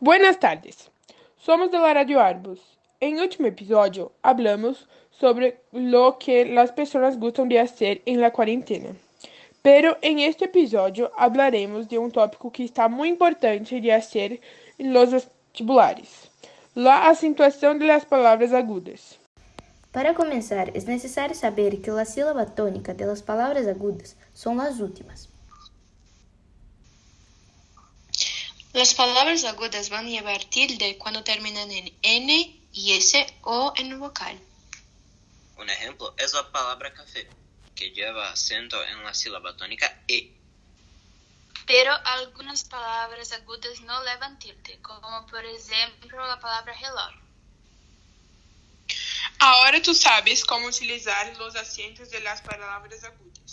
Buenas tardes, somos de la Radio Arbus. En último episodio hablamos sobre lo que las personas gustan de hacer en la cuarentena. Pero en este episodio hablaremos de un tópico que está muy importante de hacer en los vestibulares, la acentuación de las palabras agudas. Para começar, é necessário saber que a sílaba tônica das palavras agudas são as últimas. Las palabras agudas van a llevar tilde cuando terminan en N y S o en vocal. Un ejemplo es la palabra café, que lleva acento en la sílaba tónica E. Pero algunas palabras agudas no llevan tilde, como por ejemplo la palabra reloj. Ahora tú sabes cómo utilizar los acentos de las palabras agudas.